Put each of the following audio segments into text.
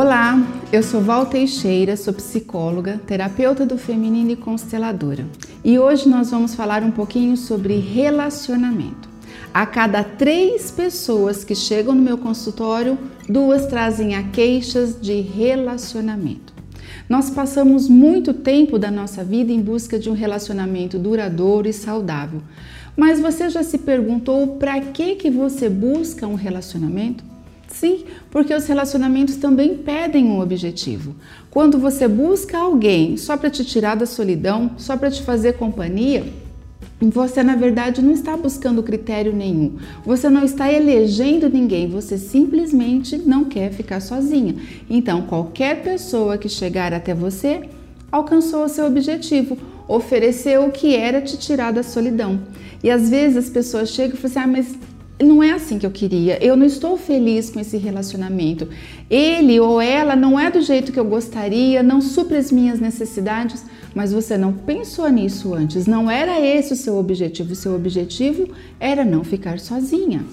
Olá, eu sou Val Teixeira, sou psicóloga, terapeuta do feminino e consteladora. E hoje nós vamos falar um pouquinho sobre relacionamento. A cada três pessoas que chegam no meu consultório, duas trazem a queixas de relacionamento. Nós passamos muito tempo da nossa vida em busca de um relacionamento duradouro e saudável. Mas você já se perguntou para que que você busca um relacionamento? Sim, porque os relacionamentos também pedem um objetivo. Quando você busca alguém só para te tirar da solidão, só para te fazer companhia, você na verdade não está buscando critério nenhum. Você não está elegendo ninguém, você simplesmente não quer ficar sozinha. Então, qualquer pessoa que chegar até você alcançou o seu objetivo, ofereceu o que era te tirar da solidão. E às vezes as pessoas chegam e falam assim: ah, mas não é assim que eu queria, eu não estou feliz com esse relacionamento. Ele ou ela não é do jeito que eu gostaria, não supre as minhas necessidades, mas você não pensou nisso antes, não era esse o seu objetivo. O seu objetivo era não ficar sozinha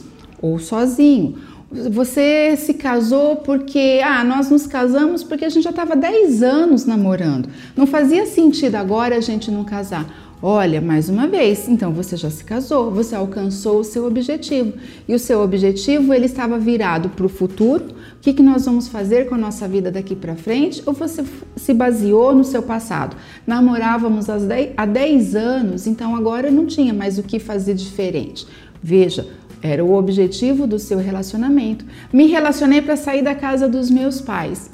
ou sozinho. Você se casou porque, ah, nós nos casamos porque a gente já estava 10 anos namorando. Não fazia sentido agora a gente não casar. Olha, mais uma vez, então você já se casou, você alcançou o seu objetivo. E o seu objetivo, ele estava virado para o futuro. O que, que nós vamos fazer com a nossa vida daqui para frente? Ou você se baseou no seu passado? Namorávamos há 10 anos, então agora não tinha mais o que fazer diferente. Veja, era o objetivo do seu relacionamento. Me relacionei para sair da casa dos meus pais.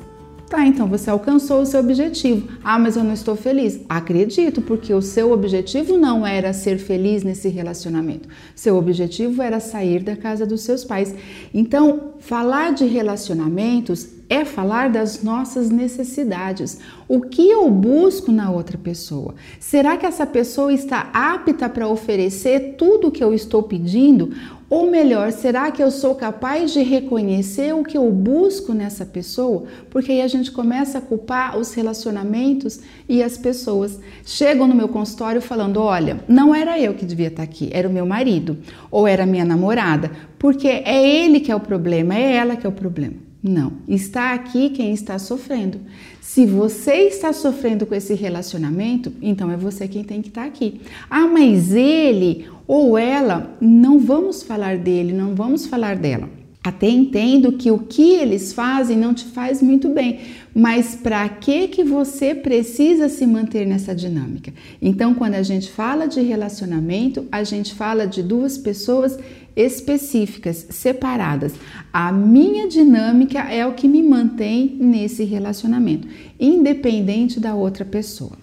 Tá, então você alcançou o seu objetivo. Ah, mas eu não estou feliz. Acredito, porque o seu objetivo não era ser feliz nesse relacionamento. Seu objetivo era sair da casa dos seus pais. Então, falar de relacionamentos é falar das nossas necessidades. O que eu busco na outra pessoa? Será que essa pessoa está apta para oferecer tudo o que eu estou pedindo? Ou melhor, será que eu sou capaz de reconhecer o que eu busco nessa pessoa? Porque aí a gente começa a culpar os relacionamentos e as pessoas. Chegam no meu consultório falando: olha, não era eu que devia estar aqui, era o meu marido ou era a minha namorada, porque é ele que é o problema, é ela que é o problema. Não, está aqui quem está sofrendo. Se você está sofrendo com esse relacionamento, então é você quem tem que estar aqui. Ah, mas ele ou ela, não vamos falar dele, não vamos falar dela. Até entendo que o que eles fazem não te faz muito bem, mas para que que você precisa se manter nessa dinâmica? Então, quando a gente fala de relacionamento, a gente fala de duas pessoas específicas, separadas. A minha dinâmica é o que me mantém nesse relacionamento, independente da outra pessoa.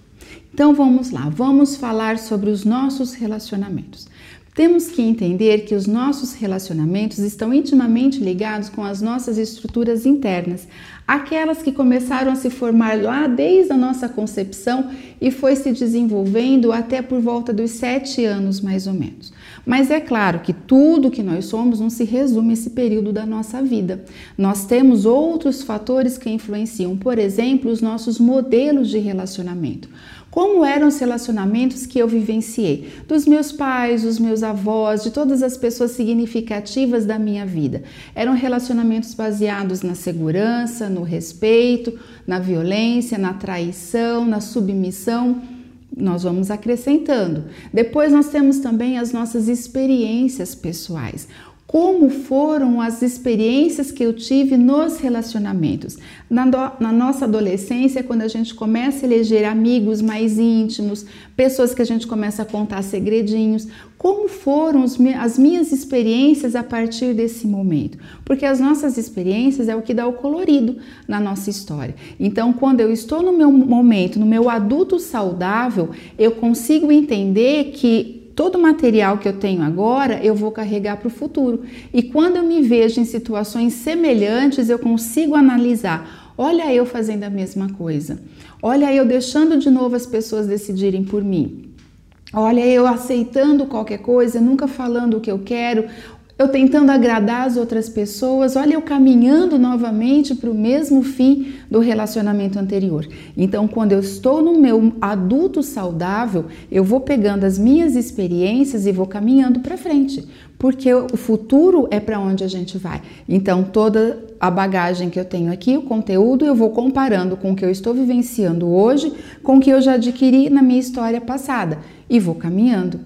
Então vamos lá, vamos falar sobre os nossos relacionamentos. Temos que entender que os nossos relacionamentos estão intimamente ligados com as nossas estruturas internas, aquelas que começaram a se formar lá desde a nossa concepção e foi se desenvolvendo até por volta dos sete anos, mais ou menos. Mas é claro que tudo que nós somos não se resume a esse período da nossa vida. Nós temos outros fatores que influenciam, por exemplo, os nossos modelos de relacionamento. Como eram os relacionamentos que eu vivenciei? Dos meus pais, dos meus avós, de todas as pessoas significativas da minha vida. Eram relacionamentos baseados na segurança, no respeito, na violência, na traição, na submissão nós vamos acrescentando. Depois nós temos também as nossas experiências pessoais como foram as experiências que eu tive nos relacionamentos. Na, do, na, nossa adolescência, quando a gente começa a eleger amigos mais íntimos, pessoas que a gente começa a contar segredinhos, como foram os, as minhas experiências a partir desse momento? Porque as nossas experiências é o que dá o colorido na nossa história. Então, quando eu estou no meu momento, no meu adulto saudável, eu consigo entender que todo o material que eu tenho agora eu vou carregar para o futuro. E quando eu me vejo em situações semelhantes, eu consigo analisar. Olha eu fazendo a mesma coisa. Olha eu deixando de novo as pessoas decidirem por mim. Olha eu aceitando qualquer coisa, nunca falando o que eu quero, eu tentando agradar as outras pessoas, olha eu caminhando novamente para o mesmo fim do relacionamento anterior. Então, quando eu estou no meu adulto saudável, eu vou pegando as minhas experiências e vou caminhando para frente, porque o futuro é para onde a gente vai. Então, toda a bagagem que eu tenho aqui, o conteúdo, eu vou comparando com o que eu estou vivenciando hoje, com o que eu já adquiri na minha história passada e vou caminhando.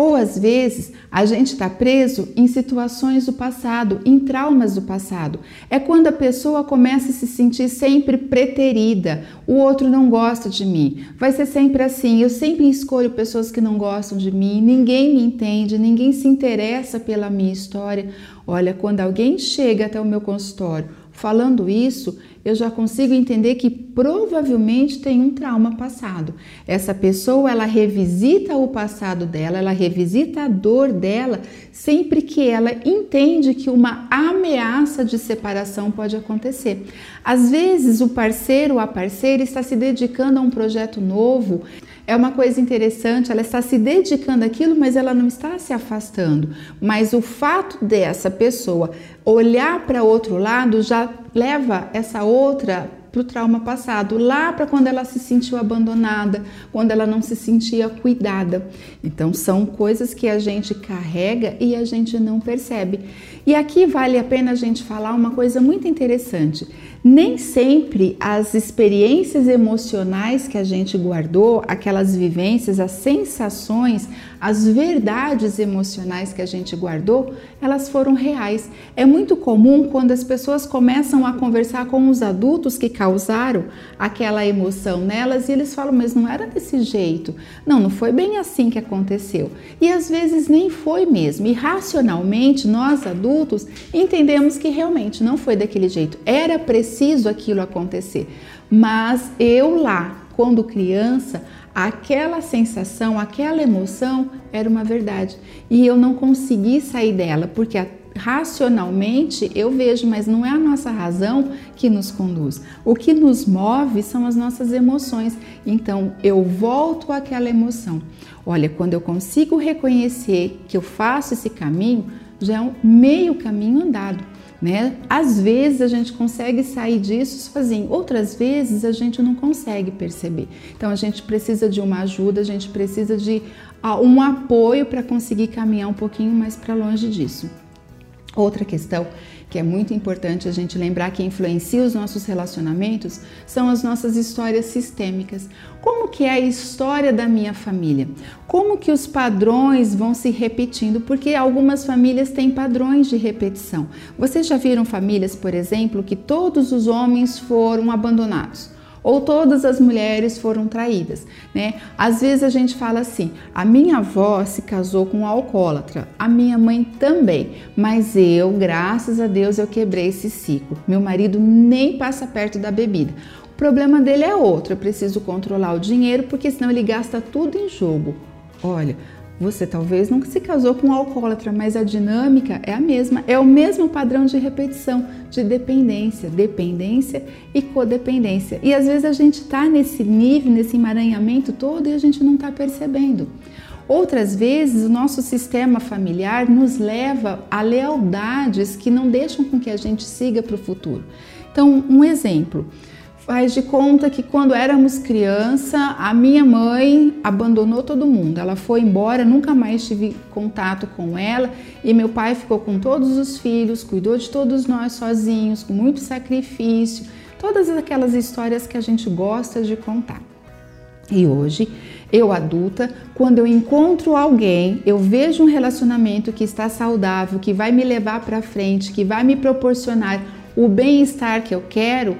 Ou às vezes a gente está preso em situações do passado, em traumas do passado. É quando a pessoa começa a se sentir sempre preterida, o outro não gosta de mim. Vai ser sempre assim. Eu sempre escolho pessoas que não gostam de mim, ninguém me entende, ninguém se interessa pela minha história. Olha, quando alguém chega até o meu consultório falando isso, eu já consigo entender que provavelmente tem um trauma passado. Essa pessoa, ela revisita o passado dela, ela revisita a dor dela sempre que ela entende que uma ameaça de separação pode acontecer. Às vezes, o parceiro ou a parceira está se dedicando a um projeto novo, é uma coisa interessante, ela está se dedicando àquilo, mas ela não está se afastando. Mas o fato dessa pessoa olhar para outro lado já leva essa outra para o trauma passado, lá para quando ela se sentiu abandonada, quando ela não se sentia cuidada. Então, são coisas que a gente carrega e a gente não percebe. E aqui vale a pena a gente falar uma coisa muito interessante. Nem sempre as experiências emocionais que a gente guardou, aquelas vivências, as sensações, as verdades emocionais que a gente guardou, elas foram reais. É muito comum quando as pessoas começam a conversar com os adultos que causaram aquela emoção nelas e eles falam, mas não era desse jeito. Não, não foi bem assim que aconteceu. E às vezes nem foi mesmo. E racionalmente, nós adultos entendemos que realmente não foi daquele jeito. Era preciso aquilo acontecer. Mas eu lá, quando criança, aquela sensação, aquela emoção era uma verdade. E eu não consegui sair dela, porque a racionalmente eu vejo, mas não é a nossa razão que nos conduz. O que nos move são as nossas emoções. Então eu volto àquela emoção. Olha, quando eu consigo reconhecer que eu faço esse caminho, já é um meio caminho andado. Né? Às vezes a gente consegue sair disso sozinho, outras vezes a gente não consegue perceber. Então a gente precisa de uma ajuda, a gente precisa de um apoio para conseguir caminhar um pouquinho mais para longe disso. Outra questão que é muito importante a gente lembrar que influencia os nossos relacionamentos são as nossas histórias sistêmicas. Como que é a história da minha família? Como que os padrões vão se repetindo? Porque algumas famílias têm padrões de repetição. Vocês já viram famílias, por exemplo, que todos os homens foram abandonados? Ou todas as mulheres foram traídas, né? Às vezes a gente fala assim: a minha avó se casou com um alcoólatra, a minha mãe também, mas eu, graças a Deus, eu quebrei esse ciclo. Meu marido nem passa perto da bebida. O problema dele é outro, eu preciso controlar o dinheiro porque senão ele gasta tudo em jogo. Olha, você talvez nunca se casou com um alcoólatra, mas a dinâmica é a mesma, é o mesmo padrão de repetição, de dependência, dependência e codependência. E às vezes a gente está nesse nível, nesse emaranhamento todo e a gente não está percebendo. Outras vezes, o nosso sistema familiar nos leva a lealdades que não deixam com que a gente siga para o futuro. Então, um exemplo faz de conta que quando éramos criança, a minha mãe abandonou todo mundo. Ela foi embora, nunca mais tive contato com ela e meu pai ficou com todos os filhos, cuidou de todos nós sozinhos, com muito sacrifício. Todas aquelas histórias que a gente gosta de contar. E hoje, eu adulta, quando eu encontro alguém, eu vejo um relacionamento que está saudável, que vai me levar para frente, que vai me proporcionar o bem-estar que eu quero,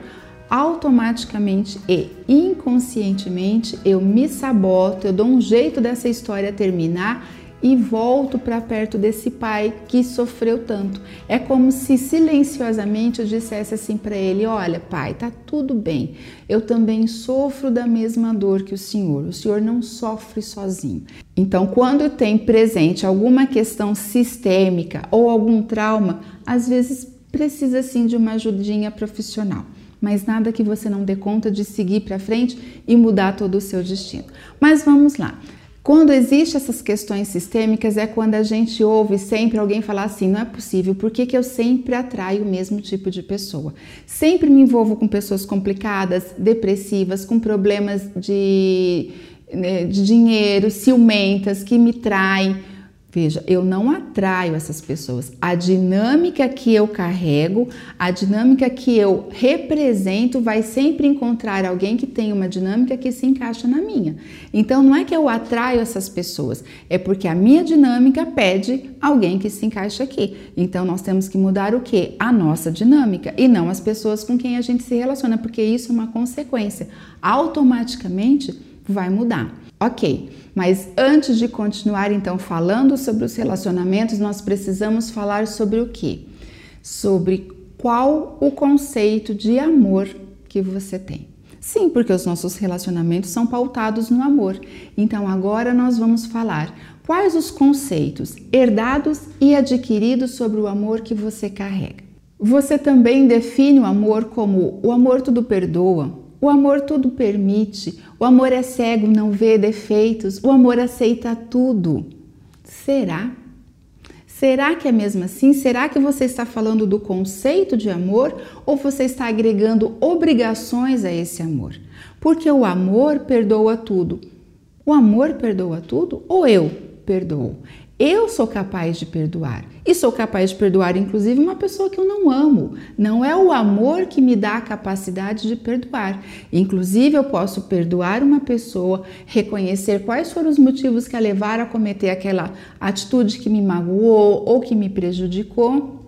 automaticamente e inconscientemente eu me saboto, eu dou um jeito dessa história terminar e volto para perto desse pai que sofreu tanto. É como se silenciosamente eu dissesse assim para ele: Olha, pai, tá tudo bem. Eu também sofro da mesma dor que o senhor. O senhor não sofre sozinho. Então, quando tem presente alguma questão sistêmica ou algum trauma, às vezes precisa sim de uma ajudinha profissional mas nada que você não dê conta de seguir para frente e mudar todo o seu destino. Mas vamos lá. Quando existem essas questões sistêmicas é quando a gente ouve sempre alguém falar assim: não é possível, por que, que eu sempre atraio o mesmo tipo de pessoa? Sempre me envolvo com pessoas complicadas, depressivas, com problemas de, né, de dinheiro, ciumentas, que me traem Veja, eu não atraio essas pessoas. A dinâmica que eu carrego, a dinâmica que eu represento, vai sempre encontrar alguém que tem uma dinâmica que se encaixa na minha. Então, não é que eu atraio essas pessoas, é porque a minha dinâmica pede alguém que se encaixa aqui. Então, nós temos que mudar o que? A nossa dinâmica e não as pessoas com quem a gente se relaciona, porque isso é uma consequência. Automaticamente vai mudar. Ok, mas antes de continuar então falando sobre os relacionamentos, nós precisamos falar sobre o que? Sobre qual o conceito de amor que você tem. Sim, porque os nossos relacionamentos são pautados no amor. Então agora nós vamos falar quais os conceitos herdados e adquiridos sobre o amor que você carrega. Você também define o amor como o amor tudo perdoa, o amor tudo permite, o amor é cego, não vê defeitos, o amor aceita tudo. Será? Será que é mesmo assim? Será que você está falando do conceito de amor ou você está agregando obrigações a esse amor? Porque o amor perdoa tudo. O amor perdoa tudo ou eu perdoo? Eu sou capaz de perdoar. E sou capaz de perdoar, inclusive, uma pessoa que eu não amo. Não é o amor que me dá a capacidade de perdoar. Inclusive, eu posso perdoar uma pessoa, reconhecer quais foram os motivos que a levaram a cometer aquela atitude que me magoou ou que me prejudicou.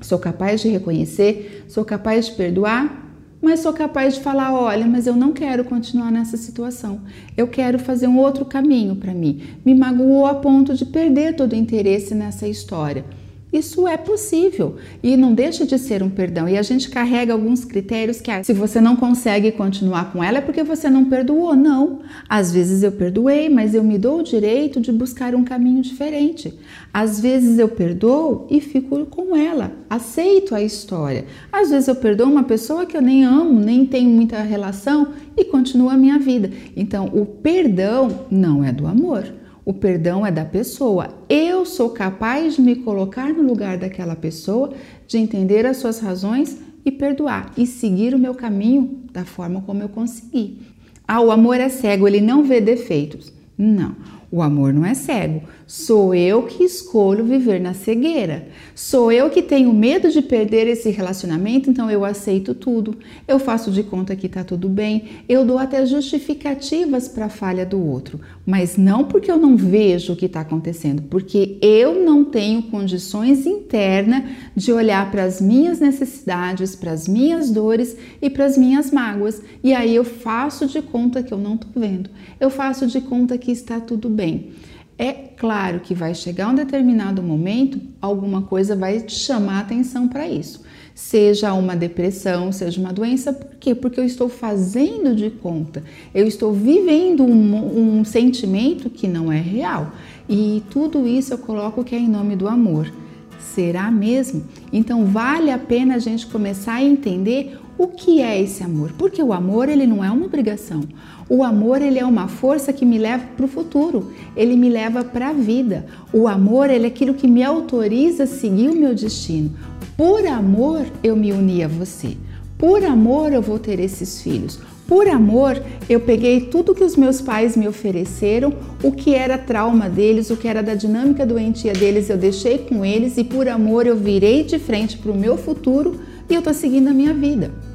Sou capaz de reconhecer, sou capaz de perdoar mas sou capaz de falar: olha, mas eu não quero continuar nessa situação. Eu quero fazer um outro caminho para mim. Me magoou a ponto de perder todo o interesse nessa história. Isso é possível e não deixa de ser um perdão. E a gente carrega alguns critérios que, ah, se você não consegue continuar com ela, é porque você não perdoou. Não. Às vezes eu perdoei, mas eu me dou o direito de buscar um caminho diferente. Às vezes eu perdoo e fico com ela, aceito a história. Às vezes eu perdoo uma pessoa que eu nem amo, nem tenho muita relação e continuo a minha vida. Então, o perdão não é do amor. O perdão é da pessoa. Eu sou capaz de me colocar no lugar daquela pessoa, de entender as suas razões e perdoar e seguir o meu caminho da forma como eu consegui. Ah, o amor é cego, ele não vê defeitos. Não. O amor não é cego. Sou eu que escolho viver na cegueira. Sou eu que tenho medo de perder esse relacionamento, então eu aceito tudo. Eu faço de conta que está tudo bem. Eu dou até justificativas para a falha do outro. Mas não porque eu não vejo o que está acontecendo, porque eu não tenho condições internas de olhar para as minhas necessidades, para as minhas dores e para as minhas mágoas. E aí eu faço de conta que eu não estou vendo. Eu faço de conta que está tudo bem. É claro que vai chegar um determinado momento, alguma coisa vai chamar a atenção para isso. Seja uma depressão, seja uma doença, por quê? Porque eu estou fazendo de conta, eu estou vivendo um, um sentimento que não é real. E tudo isso eu coloco que é em nome do amor. Será mesmo? Então vale a pena a gente começar a entender o que é esse amor? Porque o amor ele não é uma obrigação. O amor ele é uma força que me leva para o futuro. Ele me leva para a vida. O amor ele é aquilo que me autoriza a seguir o meu destino. Por amor eu me uni a você. Por amor eu vou ter esses filhos. Por amor, eu peguei tudo que os meus pais me ofereceram, o que era trauma deles, o que era da dinâmica doentia deles, eu deixei com eles e por amor eu virei de frente para o meu futuro e eu estou seguindo a minha vida.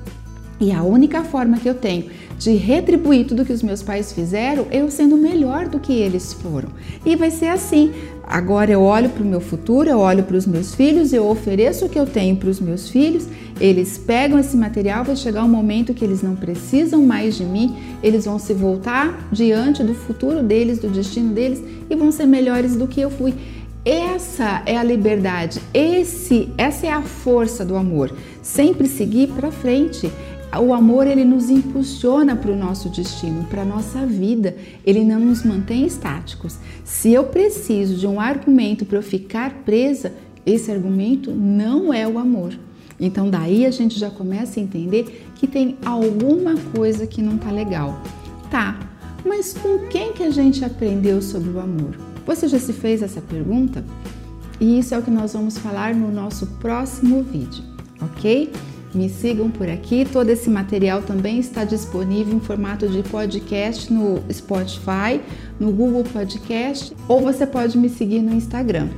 E a única forma que eu tenho de retribuir tudo que os meus pais fizeram, eu sendo melhor do que eles foram. E vai ser assim. Agora eu olho para o meu futuro, eu olho para os meus filhos, eu ofereço o que eu tenho para os meus filhos, eles pegam esse material, vai chegar um momento que eles não precisam mais de mim, eles vão se voltar diante do futuro deles, do destino deles e vão ser melhores do que eu fui. Essa é a liberdade, esse, essa é a força do amor. Sempre seguir para frente. O amor ele nos impulsiona para o nosso destino, para a nossa vida. Ele não nos mantém estáticos. Se eu preciso de um argumento para eu ficar presa, esse argumento não é o amor. Então daí a gente já começa a entender que tem alguma coisa que não tá legal. Tá, Mas com quem que a gente aprendeu sobre o amor? Você já se fez essa pergunta? E isso é o que nós vamos falar no nosso próximo vídeo, ok? Me sigam por aqui. Todo esse material também está disponível em formato de podcast no Spotify, no Google Podcast, ou você pode me seguir no Instagram.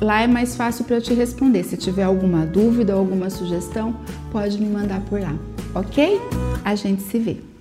Lá é mais fácil para eu te responder. Se tiver alguma dúvida ou alguma sugestão, pode me mandar por lá, ok? A gente se vê.